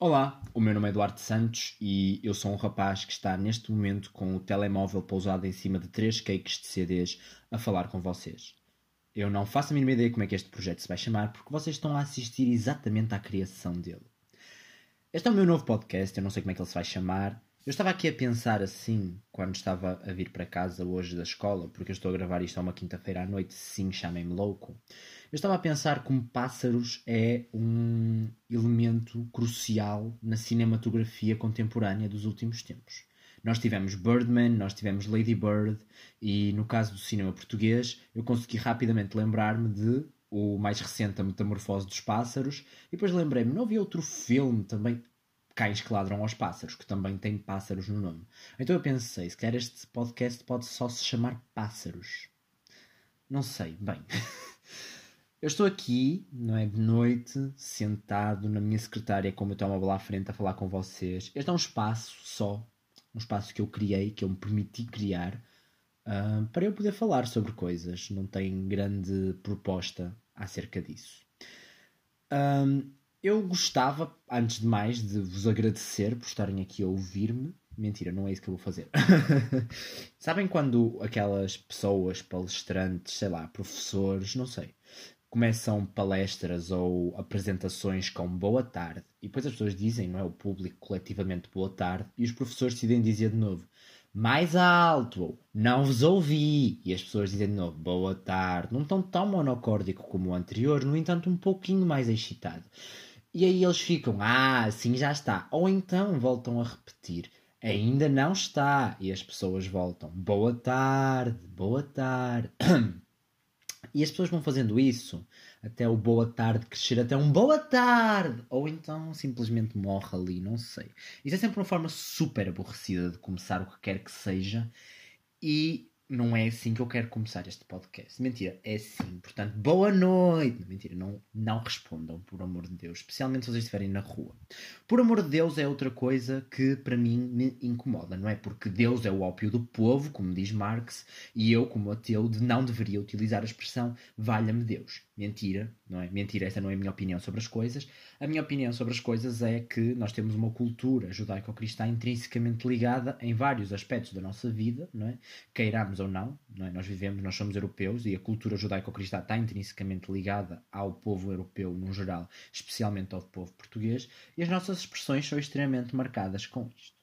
Olá, o meu nome é Eduardo Santos e eu sou um rapaz que está neste momento com o telemóvel pousado em cima de três cakes de CDs a falar com vocês. Eu não faço a mínima ideia como é que este projeto se vai chamar porque vocês estão a assistir exatamente à criação dele. Este é o meu novo podcast, eu não sei como é que ele se vai chamar, eu estava aqui a pensar assim, quando estava a vir para casa hoje da escola, porque eu estou a gravar isto a uma quinta-feira à noite, sim, chamem-me louco. Eu estava a pensar como pássaros é um elemento crucial na cinematografia contemporânea dos últimos tempos. Nós tivemos Birdman, nós tivemos Lady Bird, e no caso do cinema português, eu consegui rapidamente lembrar-me de o mais recente, A Metamorfose dos Pássaros, e depois lembrei-me, não havia outro filme também Cães que Ladram aos Pássaros, que também tem pássaros no nome. Então eu pensei, se calhar este podcast pode só se chamar Pássaros. Não sei, bem. eu estou aqui, não é, de noite, sentado na minha secretária com o meu telemóvel à frente a falar com vocês. Este é um espaço só, um espaço que eu criei, que eu me permiti criar, uh, para eu poder falar sobre coisas. Não tem grande proposta acerca disso. Um, eu gostava, antes de mais, de vos agradecer por estarem aqui a ouvir-me. Mentira, não é isso que eu vou fazer. Sabem quando aquelas pessoas, palestrantes, sei lá, professores, não sei, começam palestras ou apresentações com boa tarde e depois as pessoas dizem, não é? O público coletivamente boa tarde e os professores decidem dizer de novo mais alto, não vos ouvi. E as pessoas dizem de novo, boa tarde. Não tão tão monocórdico como o anterior, no entanto, um pouquinho mais excitado. E aí eles ficam, ah, assim já está. Ou então voltam a repetir, ainda não está. E as pessoas voltam, boa tarde, boa tarde. E as pessoas vão fazendo isso até o boa tarde crescer até um boa tarde. Ou então simplesmente morre ali, não sei. Isso é sempre uma forma super aborrecida de começar o que quer que seja. E não é assim que eu quero começar este podcast. Mentira, é assim. Portanto, boa noite. Mentira, não, não respondam, por amor de Deus. Especialmente se vocês estiverem na rua. Por amor de Deus é outra coisa que para mim me incomoda, não é? Porque Deus é o ópio do povo, como diz Marx, e eu, como ateu, não deveria utilizar a expressão valha-me Deus. Mentira, não é? Mentira, essa não é a minha opinião sobre as coisas. A minha opinião sobre as coisas é que nós temos uma cultura judaico-cristã intrinsecamente ligada em vários aspectos da nossa vida, não é? Queiramos ou não, não é? Nós vivemos, nós somos europeus e a cultura judaico-cristã está intrinsecamente ligada ao povo europeu no geral, especialmente ao povo português, e as nossas expressões são extremamente marcadas com isto.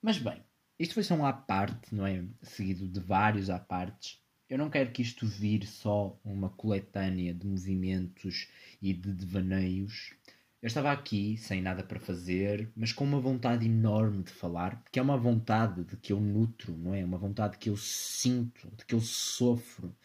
Mas bem, isto foi só um à parte, não é? Seguido de vários à partes eu não quero que isto vire só uma coletânea de movimentos e de devaneios. Eu estava aqui sem nada para fazer, mas com uma vontade enorme de falar, porque é uma vontade de que eu nutro, não é? Uma vontade que eu sinto, de que eu sofro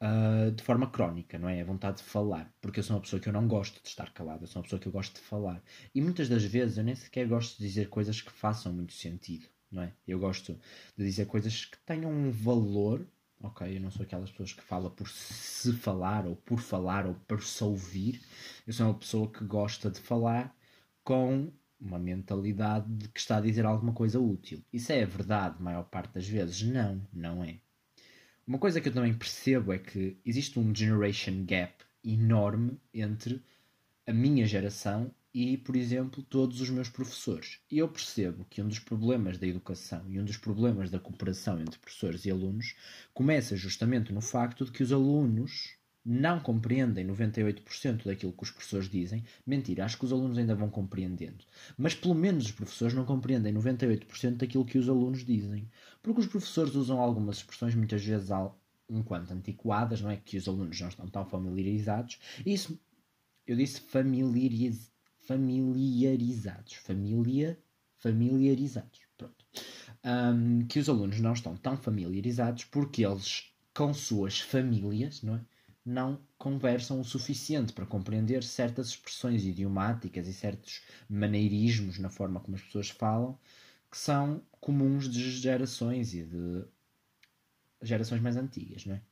uh, de forma crónica, não é? A vontade de falar, porque eu sou uma pessoa que eu não gosto de estar calada, eu sou uma pessoa que eu gosto de falar. E muitas das vezes eu nem sequer gosto de dizer coisas que façam muito sentido, não é? Eu gosto de dizer coisas que tenham um valor ok? Eu não sou aquelas pessoas que fala por se falar, ou por falar, ou por se ouvir. Eu sou uma pessoa que gosta de falar com uma mentalidade de que está a dizer alguma coisa útil. Isso é verdade, a maior parte das vezes? Não, não é. Uma coisa que eu também percebo é que existe um generation gap enorme entre a minha geração e, por exemplo, todos os meus professores. E eu percebo que um dos problemas da educação e um dos problemas da cooperação entre professores e alunos começa justamente no facto de que os alunos não compreendem 98% daquilo que os professores dizem. Mentira, acho que os alunos ainda vão compreendendo. Mas pelo menos os professores não compreendem 98% daquilo que os alunos dizem. Porque os professores usam algumas expressões muitas vezes enquanto antiquadas, não é? Que os alunos não estão tão familiarizados. E isso, eu disse familiarizados familiarizados. Família, familiarizados. Pronto. Um, que os alunos não estão tão familiarizados porque eles, com suas famílias, não, é? não conversam o suficiente para compreender certas expressões idiomáticas e certos maneirismos na forma como as pessoas falam que são comuns de gerações e de gerações mais antigas, não é?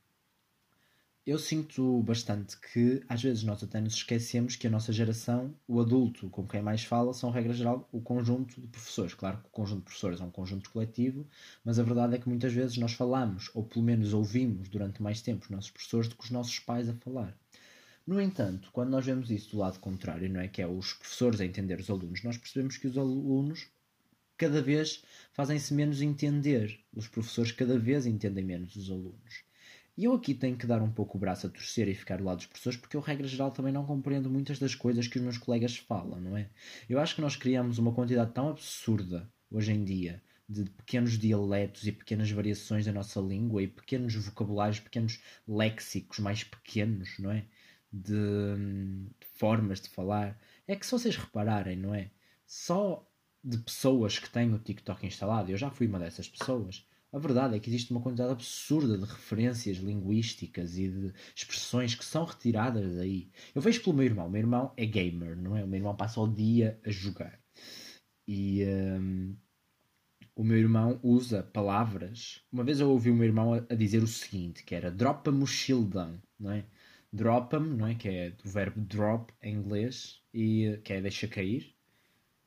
Eu sinto bastante que às vezes nós até nos esquecemos que a nossa geração, o adulto com quem mais fala, são, regra geral, o conjunto de professores. Claro que o conjunto de professores é um conjunto coletivo, mas a verdade é que muitas vezes nós falamos, ou pelo menos ouvimos durante mais tempo os nossos professores do que os nossos pais a falar. No entanto, quando nós vemos isso do lado contrário, não é? Que é os professores a entender os alunos, nós percebemos que os alunos cada vez fazem-se menos entender. Os professores cada vez entendem menos os alunos. E eu aqui tenho que dar um pouco o braço a torcer e ficar do lado dos professores, porque eu, regra geral, também não compreendo muitas das coisas que os meus colegas falam, não é? Eu acho que nós criamos uma quantidade tão absurda hoje em dia de pequenos dialetos e pequenas variações da nossa língua e pequenos vocabulários, pequenos léxicos mais pequenos, não é? De, de formas de falar. É que se vocês repararem, não é? Só de pessoas que têm o TikTok instalado, eu já fui uma dessas pessoas a verdade é que existe uma quantidade absurda de referências linguísticas e de expressões que são retiradas daí. Eu vejo pelo meu irmão. O meu irmão é gamer, não é? O meu irmão passa o dia a jogar. E um, o meu irmão usa palavras. Uma vez eu ouvi o meu irmão a, dizer o seguinte, que era dropa-me o shieldão, não é? Dropa-me, não é? Que é do verbo drop em inglês, e que é deixa cair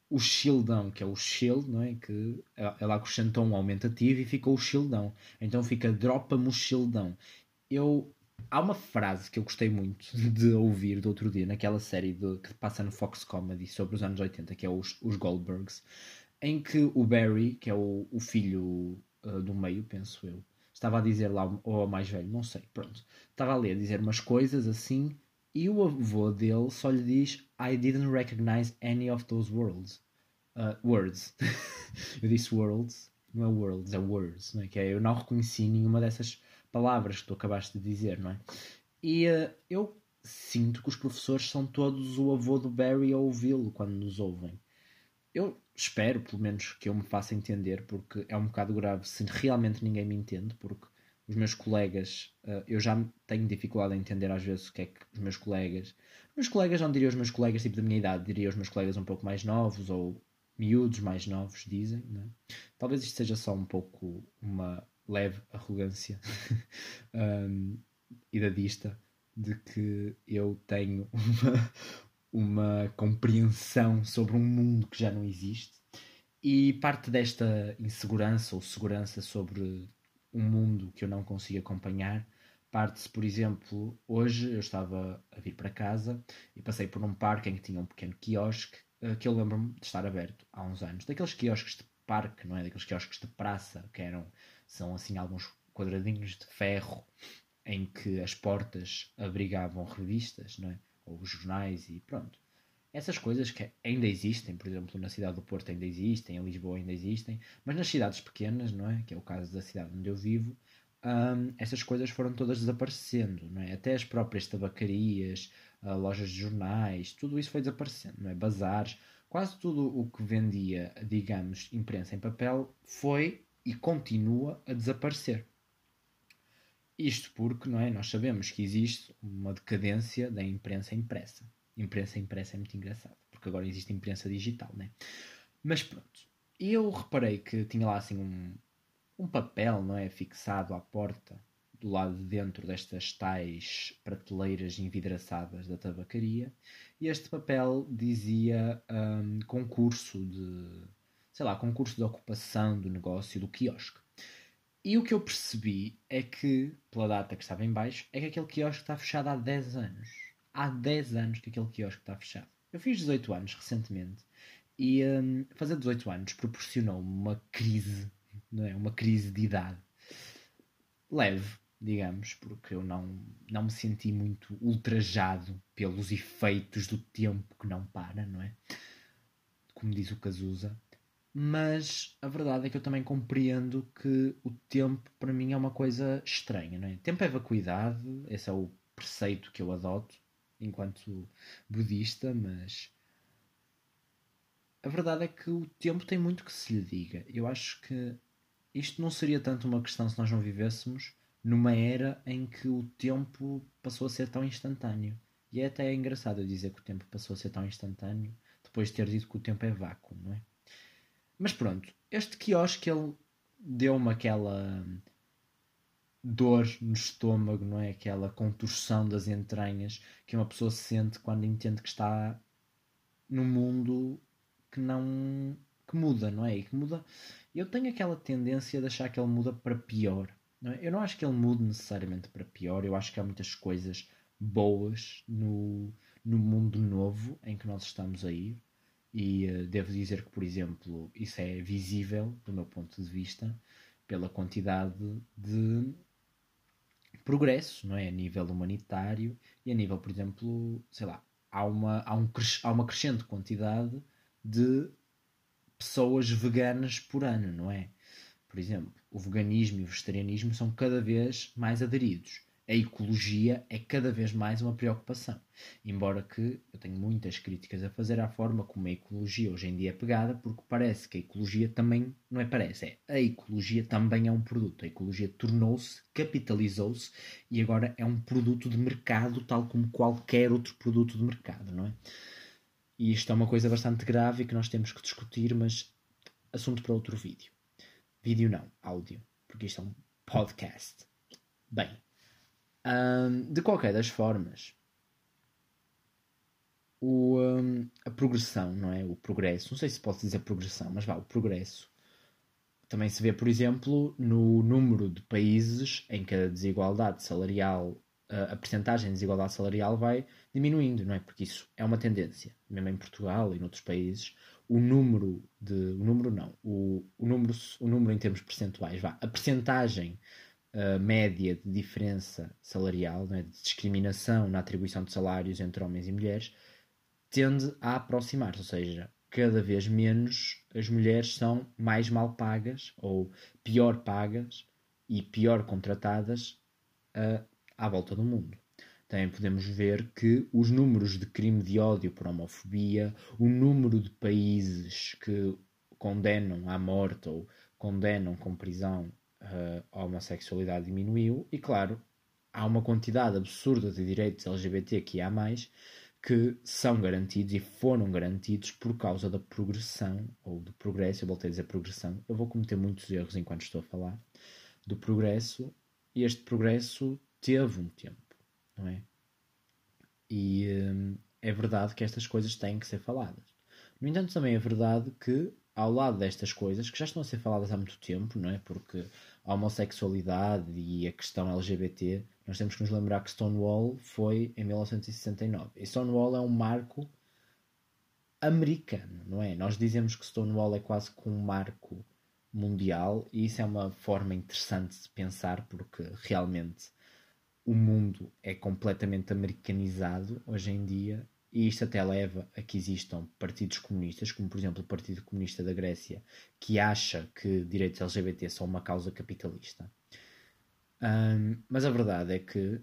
o shieldão, que é o shield, não é? Que ela acrescentou um aumentativo e ficou o shieldão. Então fica dropa-me o shieldão. Eu, há uma frase que eu gostei muito de ouvir do outro dia, naquela série de, que passa no Fox Comedy sobre os anos 80, que é os, os Goldbergs, em que o Barry, que é o, o filho uh, do meio, penso eu, estava a dizer lá, ou o mais velho, não sei, pronto, estava a ler, a dizer umas coisas assim e o avô dele só lhe diz I didn't recognize any of those words. Uh, words. eu disse worlds, não é worlds, é words, não é? Que é, eu não reconheci nenhuma dessas palavras que tu acabaste de dizer, não é? E uh, eu sinto que os professores são todos o avô do Barry a ouvi-lo quando nos ouvem. Eu espero, pelo menos, que eu me faça entender, porque é um bocado grave se realmente ninguém me entende, porque os meus colegas, uh, eu já tenho dificuldade em entender às vezes o que é que os meus colegas, os meus colegas não diria os meus colegas tipo da minha idade, diria os meus colegas um pouco mais novos ou miúdos mais novos dizem, é? talvez isto seja só um pouco uma leve arrogância um, idadista de que eu tenho uma, uma compreensão sobre um mundo que já não existe e parte desta insegurança ou segurança sobre um mundo que eu não consigo acompanhar. Parte-se, por exemplo, hoje eu estava a vir para casa e passei por um parque em que tinha um pequeno quiosque uh, que eu lembro-me de estar aberto há uns anos. Daqueles quiosques de parque, não é? Daqueles quiosques de praça, que eram, são assim alguns quadradinhos de ferro em que as portas abrigavam revistas, não é? Ou jornais e pronto. Essas coisas que ainda existem, por exemplo, na cidade do Porto ainda existem, em Lisboa ainda existem, mas nas cidades pequenas, não é? Que é o caso da cidade onde eu vivo, um, essas coisas foram todas desaparecendo, não é? Até as próprias tabacarias, uh, lojas de jornais, tudo isso foi desaparecendo, não é? Bazares, quase tudo o que vendia, digamos, imprensa em papel foi e continua a desaparecer. Isto porque, não é? Nós sabemos que existe uma decadência da imprensa impressa imprensa impressa é muito engraçado, porque agora existe imprensa digital, né? Mas pronto, eu reparei que tinha lá assim um, um papel, não é? Fixado à porta, do lado de dentro destas tais prateleiras envidraçadas da tabacaria, e este papel dizia um, concurso de, sei lá, concurso de ocupação do negócio do quiosque. E o que eu percebi é que, pela data que estava em baixo, é que aquele quiosque está fechado há 10 anos há 10 anos que aquele quiosque está fechado. Eu fiz 18 anos recentemente e um, fazer 18 anos proporcionou-me uma crise, não é? uma crise de idade leve, digamos, porque eu não, não me senti muito ultrajado pelos efeitos do tempo que não para, não é? Como diz o Cazuza. Mas a verdade é que eu também compreendo que o tempo para mim é uma coisa estranha, não é? Tempo é vacuidade, esse é o preceito que eu adoto enquanto budista, mas a verdade é que o tempo tem muito que se lhe diga. Eu acho que isto não seria tanto uma questão se nós não vivêssemos numa era em que o tempo passou a ser tão instantâneo. E é até engraçado eu dizer que o tempo passou a ser tão instantâneo depois de ter dito que o tempo é vácuo, não é? Mas pronto, este quiosque ele deu-me aquela dor no estômago, não é? Aquela contorção das entranhas que uma pessoa sente quando entende que está num mundo que não que muda, não é? E que muda. Eu tenho aquela tendência de achar que ele muda para pior. Não é? Eu não acho que ele mude necessariamente para pior. Eu acho que há muitas coisas boas no, no mundo novo em que nós estamos a ir. E uh, devo dizer que, por exemplo, isso é visível, do meu ponto de vista, pela quantidade de progresso, não é? A nível humanitário e a nível, por exemplo, sei lá, há uma, há um, há uma crescente quantidade de pessoas veganas por ano, não é? Por exemplo, o veganismo e o vegetarianismo são cada vez mais aderidos a ecologia é cada vez mais uma preocupação. Embora que eu tenho muitas críticas a fazer à forma como a ecologia hoje em dia é pegada, porque parece que a ecologia também, não é parece, é a ecologia também é um produto. A ecologia tornou-se, capitalizou-se e agora é um produto de mercado, tal como qualquer outro produto de mercado, não é? E isto é uma coisa bastante grave que nós temos que discutir, mas assunto para outro vídeo. Vídeo não, áudio, porque isto é um podcast. Bem, um, de qualquer das formas, o, um, a progressão, não é? O progresso, não sei se posso dizer progressão, mas vá, o progresso também se vê, por exemplo, no número de países em que a desigualdade salarial, a percentagem de desigualdade salarial vai diminuindo, não é? Porque isso é uma tendência, mesmo em Portugal e noutros países, o número de, o número não, o, o número, o número em termos percentuais, vá, a percentagem uh, média de diferença salarial, né, de discriminação na atribuição de salários entre homens e mulheres, tende a aproximar-se, ou seja, cada vez menos as mulheres são mais mal pagas ou pior pagas e pior contratadas uh, à volta do mundo. Também podemos ver que os números de crime de ódio por homofobia, o número de países que condenam à morte ou condenam com prisão a homossexualidade diminuiu e, claro, há uma quantidade absurda de direitos LGBT que há mais que são garantidos e foram garantidos por causa da progressão ou do progresso. Eu voltei a dizer progressão. Eu vou cometer muitos erros enquanto estou a falar do progresso e este progresso teve um tempo, não é? E hum, é verdade que estas coisas têm que ser faladas. No entanto, também é verdade que ao lado destas coisas, que já estão a ser faladas há muito tempo, não é? Porque a homossexualidade e a questão LGBT, nós temos que nos lembrar que Stonewall foi em 1969. E Stonewall é um marco americano, não é? Nós dizemos que Stonewall é quase como um marco mundial e isso é uma forma interessante de pensar porque realmente o mundo é completamente americanizado hoje em dia e isto até leva a que existam partidos comunistas, como por exemplo o Partido Comunista da Grécia, que acha que direitos LGBT são uma causa capitalista. Um, mas a verdade é que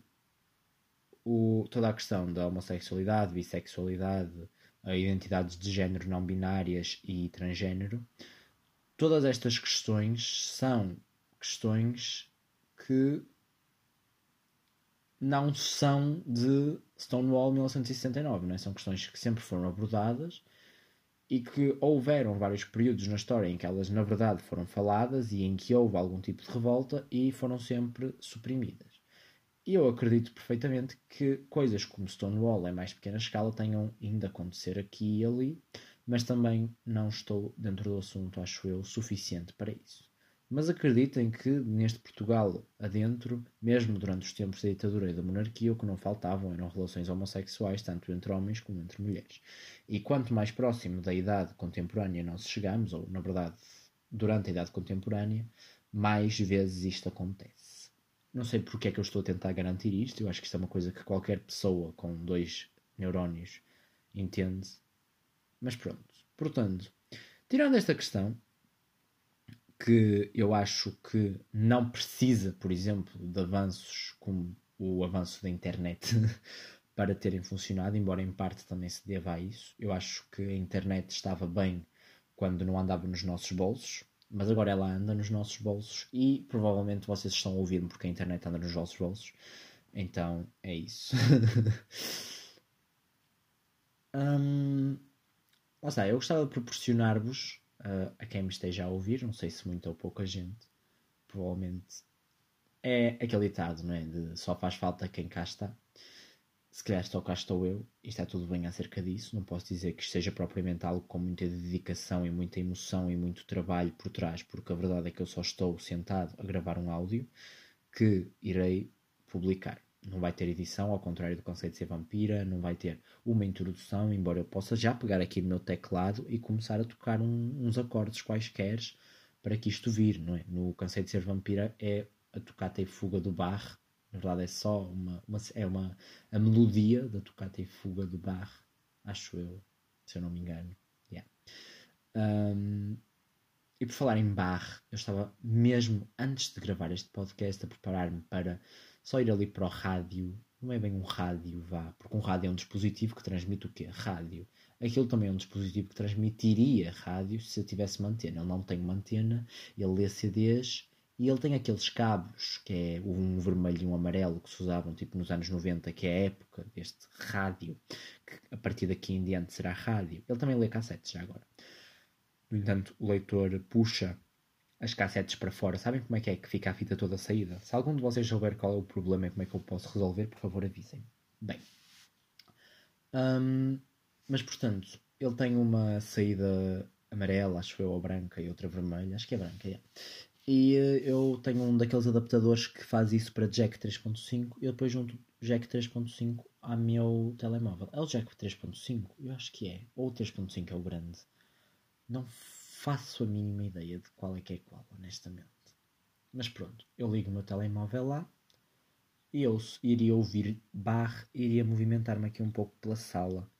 o, toda a questão da homossexualidade, bissexualidade, identidades de género não binárias e transgênero, todas estas questões são questões que não são de Stonewall 1969, não é? são questões que sempre foram abordadas e que houveram vários períodos na história em que elas na verdade foram faladas e em que houve algum tipo de revolta e foram sempre suprimidas. E eu acredito perfeitamente que coisas como Stonewall em mais pequena escala tenham ainda acontecer aqui e ali, mas também não estou dentro do assunto, acho eu, suficiente para isso. Mas acreditem que neste Portugal adentro, mesmo durante os tempos da ditadura e da monarquia, o que não faltavam eram relações homossexuais, tanto entre homens como entre mulheres. E quanto mais próximo da idade contemporânea nós chegamos, ou na verdade durante a idade contemporânea, mais vezes isto acontece. Não sei porque é que eu estou a tentar garantir isto, eu acho que isto é uma coisa que qualquer pessoa com dois neurónios entende. Mas pronto. Portanto, tirando esta questão, que eu acho que não precisa, por exemplo, de avanços como o avanço da internet para terem funcionado, embora em parte também se deva a isso. Eu acho que a internet estava bem quando não andava nos nossos bolsos, mas agora ela anda nos nossos bolsos e provavelmente vocês estão a ouvir-me porque a internet anda nos vossos bolsos. Então é isso. hum, lá eu gostava de proporcionar-vos uh, a quem me esteja a ouvir, não sei se muita ou pouca gente, provavelmente é aquele ditado, não é? De só faz falta quem cá está. Se calhar só cá estou eu, e está tudo bem acerca disso. Não posso dizer que seja propriamente algo com muita dedicação e muita emoção e muito trabalho por trás, porque a verdade é que eu só estou sentado a gravar um áudio que irei publicar. Não vai ter edição, ao contrário do conceito de ser vampira, não vai ter uma introdução, embora eu possa já pegar aqui no meu teclado e começar a tocar um, uns acordes quaisquer para que isto vir, não é? No conceito de ser vampira é a tocata e fuga do Bach, na verdade é só uma, uma é uma a melodia da tocata e fuga do Bach, acho eu, se eu não me engano. Yeah. Um, e por falar em Bach, eu estava mesmo antes de gravar este podcast a preparar-me para só ir ali para o rádio. Não é bem um rádio, vá, porque um rádio é um dispositivo que transmite o quê? Rádio. Aquilo também é um dispositivo que transmitiria rádio se eu tivesse uma antena. Ele não tem uma antena, ele lê CDs e ele tem aqueles cabos, que é um vermelho e um amarelo, que se usavam tipo nos anos 90, que é a época deste rádio, que a partir daqui em diante será rádio. Ele também lê cassetes já agora. No entanto, o leitor puxa as cassetes para fora. Sabem como é que é que fica a fita toda saída? Se algum de vocês souber qual é o problema e como é que eu posso resolver, por favor avisem. Bem. Um, mas portanto, ele tem uma saída amarela, acho eu, ou branca e outra vermelha. Acho que é branca, é. E uh, eu tenho um daqueles adaptadores que faz isso para jack 3.5 e depois junto jack 3.5 ao meu telemóvel. É o jack 3.5? Eu acho que é. Ou o 3.5 é o grande. Não faço a mínima ideia de qual é que é qual, honestamente. Mas pronto, eu ligo o meu telemóvel lá e eu iria ouvir barre, iria movimentar-me aqui um pouco pela sala.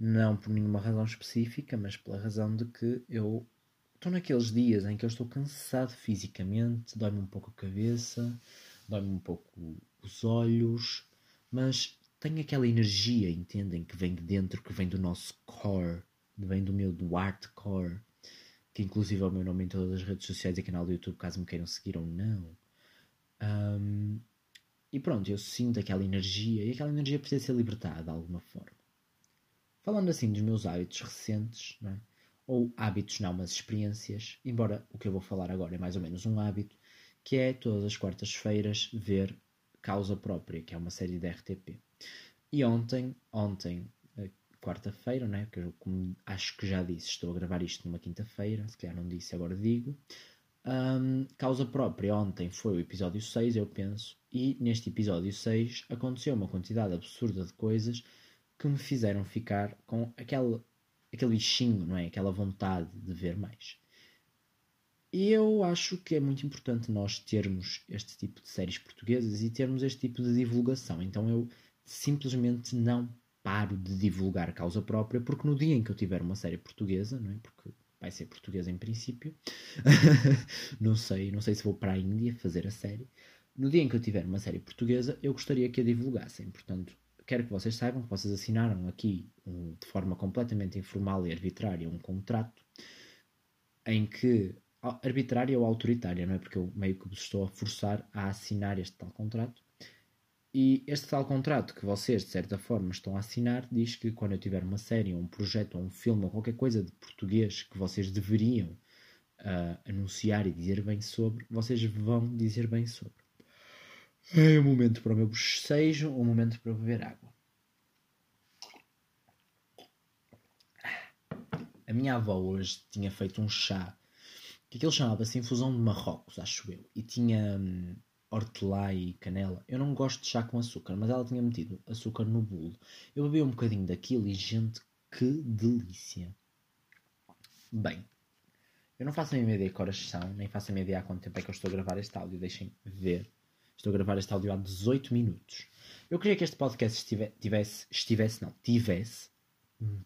Não por nenhuma razão específica, mas pela razão de que eu estou naqueles dias em que eu estou cansado fisicamente, dói-me um pouco a cabeça, dói-me um pouco os olhos, mas tenho aquela energia, entendem, que vem de dentro, que vem do nosso core, vem do meu do core que inclusive é o meu nome em todas as redes sociais e canal do YouTube, caso me queiram seguir ou não. Um, e pronto, eu sinto aquela energia e aquela energia precisa ser libertada de alguma forma. Falando assim dos meus hábitos recentes, não é? ou hábitos não, mas experiências, embora o que eu vou falar agora é mais ou menos um hábito, que é todas as quartas-feiras ver Causa Própria, que é uma série da RTP. E ontem, ontem quarta-feira, né? Porque eu, como acho que já disse, estou a gravar isto numa quinta-feira, se calhar não disse, agora digo. Um, causa própria, ontem foi o episódio 6, eu penso, e neste episódio 6 aconteceu uma quantidade absurda de coisas que me fizeram ficar com aquele, aquele bichinho, não é? Aquela vontade de ver mais. E eu acho que é muito importante nós termos este tipo de séries portuguesas e termos este tipo de divulgação. Então eu simplesmente não paro de divulgar causa própria, porque no dia em que eu tiver uma série portuguesa, não é? Porque vai ser portuguesa em princípio, não sei, não sei se vou para a Índia fazer a série. No dia em que eu tiver uma série portuguesa, eu gostaria que a divulgassem. Portanto, quero que vocês saibam que vocês assinaram aqui, um, de forma completamente informal e arbitrária, um contrato em que arbitrária ou autoritária, não é? Porque eu meio que vos estou a forçar a assinar este tal contrato e este tal contrato que vocês, de certa forma, estão a assinar diz que quando eu tiver uma série, um projeto, um filme, ou qualquer coisa de português que vocês deveriam uh, anunciar e dizer bem sobre, vocês vão dizer bem sobre. É um momento para o meu bochejo, um momento para beber água. A minha avó hoje tinha feito um chá, que aquilo chamava-se infusão de Marrocos, acho eu, e tinha. Hum, hortelã e canela. Eu não gosto de chá com açúcar, mas ela tinha metido açúcar no bolo. Eu bebi um bocadinho daquilo e, gente, que delícia! Bem, eu não faço a minha ideia de horas são, nem faço a minha ideia há quanto tempo é que eu estou a gravar este áudio. Deixem ver. Estou a gravar este áudio há 18 minutos. Eu queria que este podcast estivesse, tivesse, estivesse, não, tivesse,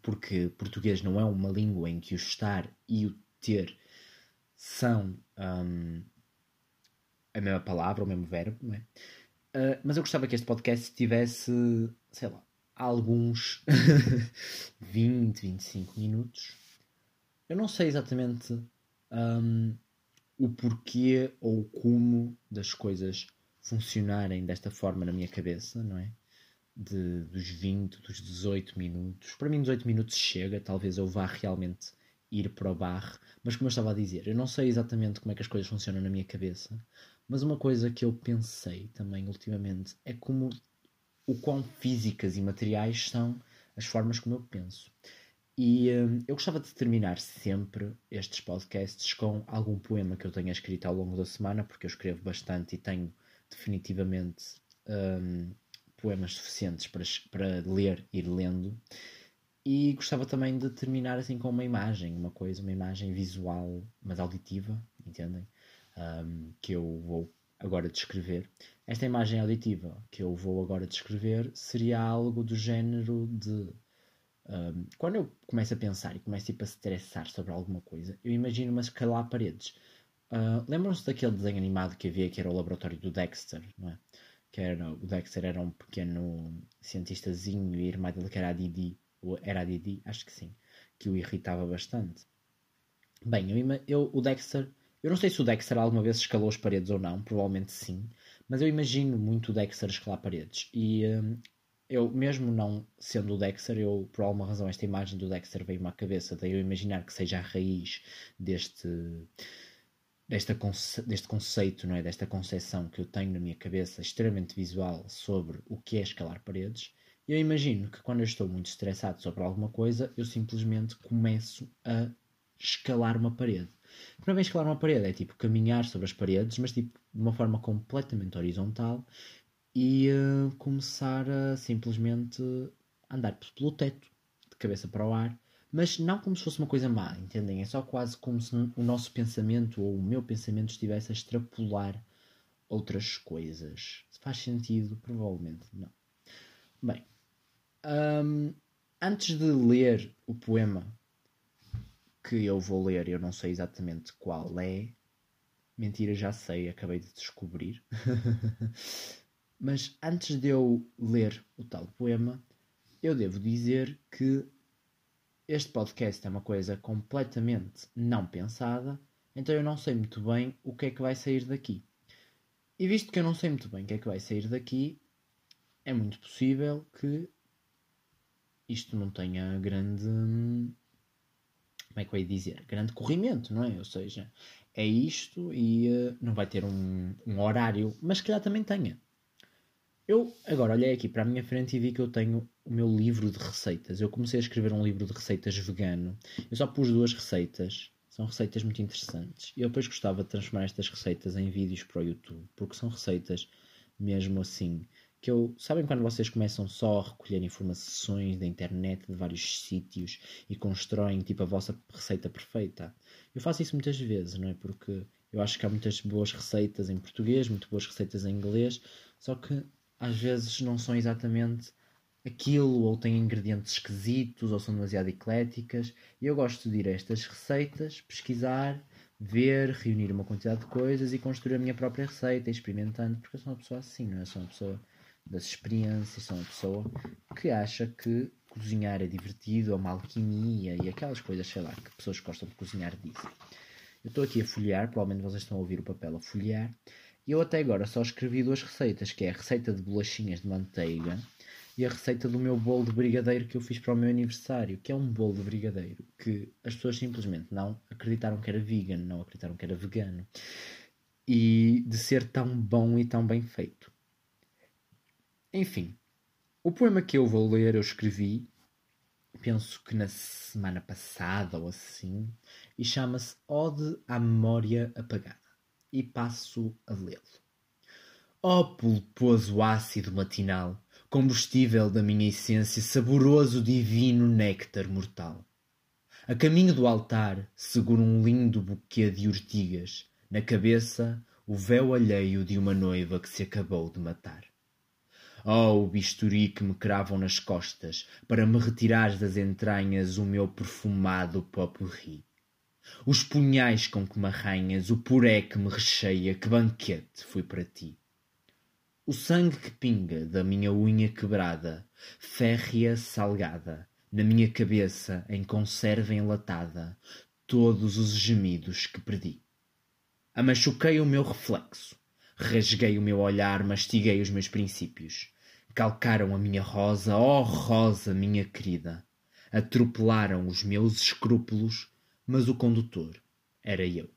porque português não é uma língua em que o estar e o ter são um, a mesma palavra, o mesmo verbo, não é? Uh, mas eu gostava que este podcast tivesse, sei lá, alguns 20, 25 minutos. Eu não sei exatamente um, o porquê ou como das coisas funcionarem desta forma na minha cabeça, não é? De, dos 20, dos 18 minutos. Para mim, 18 minutos chega, talvez eu vá realmente ir para o bar, mas como eu estava a dizer, eu não sei exatamente como é que as coisas funcionam na minha cabeça, mas uma coisa que eu pensei também ultimamente é como o quão físicas e materiais são as formas como eu penso. E hum, eu gostava de terminar sempre estes podcasts com algum poema que eu tenha escrito ao longo da semana, porque eu escrevo bastante e tenho definitivamente um, poemas suficientes para, para ler, ir lendo. E gostava também de terminar assim com uma imagem, uma coisa, uma imagem visual, mas auditiva, entendem? Um, que eu vou agora descrever. Esta imagem auditiva que eu vou agora descrever seria algo do género de. Um, quando eu começo a pensar e começo tipo, a estressar sobre alguma coisa, eu imagino-me a escalar paredes. Uh, Lembram-se daquele desenho animado que havia que era o laboratório do Dexter, não é? Que era, o Dexter era um pequeno cientistazinho e a irmã dele que era a Didi, era a Didi, acho que sim, que o irritava bastante. Bem, eu, eu, o Dexter eu não sei se o Dexter alguma vez escalou as paredes ou não, provavelmente sim, mas eu imagino muito o Dexter escalar paredes. E hum, eu, mesmo não sendo o Dexter, eu, por alguma razão, esta imagem do Dexter veio-me à cabeça, daí eu imaginar que seja a raiz deste, desta, deste conceito, não é? desta concepção que eu tenho na minha cabeça, extremamente visual, sobre o que é escalar paredes. Eu imagino que quando eu estou muito estressado sobre alguma coisa, eu simplesmente começo a escalar uma parede. Não é bem escalar uma parede, é tipo caminhar sobre as paredes, mas tipo de uma forma completamente horizontal e uh, começar a simplesmente andar pelo teto, de cabeça para o ar, mas não como se fosse uma coisa má, entendem? É só quase como se o nosso pensamento ou o meu pensamento estivesse a extrapolar outras coisas. Se faz sentido, provavelmente não. Bem, um, antes de ler o poema que eu vou ler, eu não sei exatamente qual é. Mentira, já sei, acabei de descobrir. Mas antes de eu ler o tal poema, eu devo dizer que este podcast é uma coisa completamente não pensada, então eu não sei muito bem o que é que vai sair daqui. E visto que eu não sei muito bem o que é que vai sair daqui, é muito possível que isto não tenha grande como é que eu ia dizer? Grande corrimento, não é? Ou seja, é isto e uh, não vai ter um, um horário, mas que já também tenha. Eu agora olhei aqui para a minha frente e vi que eu tenho o meu livro de receitas. Eu comecei a escrever um livro de receitas vegano. Eu só pus duas receitas. São receitas muito interessantes. E eu depois gostava de transformar estas receitas em vídeos para o YouTube, porque são receitas mesmo assim que eu. Sabem quando vocês começam só a recolher informações da internet, de vários sítios e constroem tipo a vossa receita perfeita? Eu faço isso muitas vezes, não é? Porque eu acho que há muitas boas receitas em português, muito boas receitas em inglês, só que às vezes não são exatamente aquilo, ou têm ingredientes esquisitos, ou são demasiado ecléticas. E eu gosto de ir a estas receitas, pesquisar, ver, reunir uma quantidade de coisas e construir a minha própria receita, experimentando, porque eu sou uma pessoa assim, não é? Sou uma pessoa das experiências, sou uma pessoa que acha que cozinhar é divertido, é uma alquimia e aquelas coisas, sei lá, que pessoas gostam de cozinhar dizem. Eu estou aqui a folhear, provavelmente vocês estão a ouvir o papel a folhear, e eu até agora só escrevi duas receitas, que é a receita de bolachinhas de manteiga e a receita do meu bolo de brigadeiro que eu fiz para o meu aniversário, que é um bolo de brigadeiro que as pessoas simplesmente não acreditaram que era vegan, não acreditaram que era vegano. E de ser tão bom e tão bem feito. Enfim, o poema que eu vou ler eu escrevi, penso que na semana passada ou assim, e chama-se Ode à Memória Apagada. E passo a lê-lo. Ó oh, pulposo ácido matinal, combustível da minha essência, saboroso divino néctar mortal. A caminho do altar, seguro um lindo buquê de urtigas, na cabeça, o véu alheio de uma noiva que se acabou de matar. Oh, bisturi que me cravam nas costas, para me retirar das entranhas o meu perfumado popurri. Os punhais com que me arranhas, o puré que me recheia, que banquete foi para ti. O sangue que pinga da minha unha quebrada, férrea salgada, na minha cabeça em conserva enlatada, todos os gemidos que perdi. Amachuquei o meu reflexo, rasguei o meu olhar, mastiguei os meus princípios calcaram a minha rosa, ó oh rosa, minha querida. Atropelaram os meus escrúpulos, mas o condutor era eu.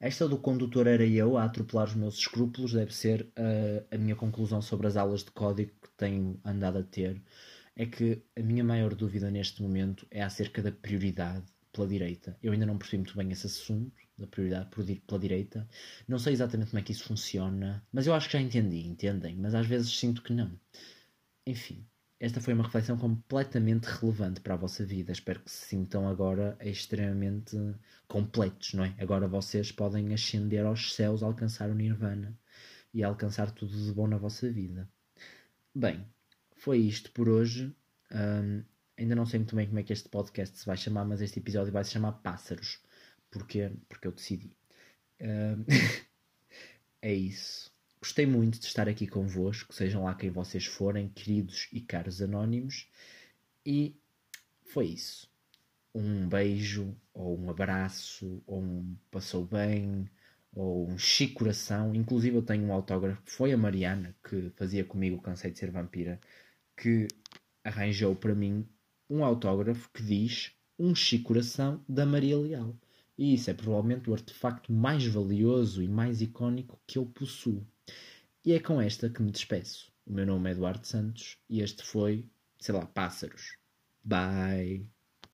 Esta do condutor era eu a atropelar os meus escrúpulos deve ser uh, a minha conclusão sobre as aulas de código que tenho andado a ter. É que a minha maior dúvida neste momento é acerca da prioridade pela direita. Eu ainda não percebi muito bem esse assunto da prioridade por pela direita. Não sei exatamente como é que isso funciona, mas eu acho que já entendi, entendem? Mas às vezes sinto que não. Enfim, esta foi uma reflexão completamente relevante para a vossa vida. Espero que se sintam agora extremamente completos, não é? Agora vocês podem ascender aos céus, alcançar o Nirvana e alcançar tudo de bom na vossa vida. Bem, foi isto por hoje. Um, ainda não sei muito bem como é que este podcast se vai chamar, mas este episódio vai se chamar Pássaros. Porquê? Porque eu decidi. Um, é isso. Gostei muito de estar aqui convosco, sejam lá quem vocês forem, queridos e caros anónimos. E foi isso. Um beijo, ou um abraço, ou um passou bem, ou um chique coração. Inclusive eu tenho um autógrafo, foi a Mariana, que fazia comigo o Cansei de Ser Vampira, que arranjou para mim um autógrafo que diz um chique coração da Maria Leal. E isso é provavelmente o artefacto mais valioso e mais icónico que eu possuo. E é com esta que me despeço. O meu nome é Eduardo Santos e este foi, sei lá, Pássaros. Bye!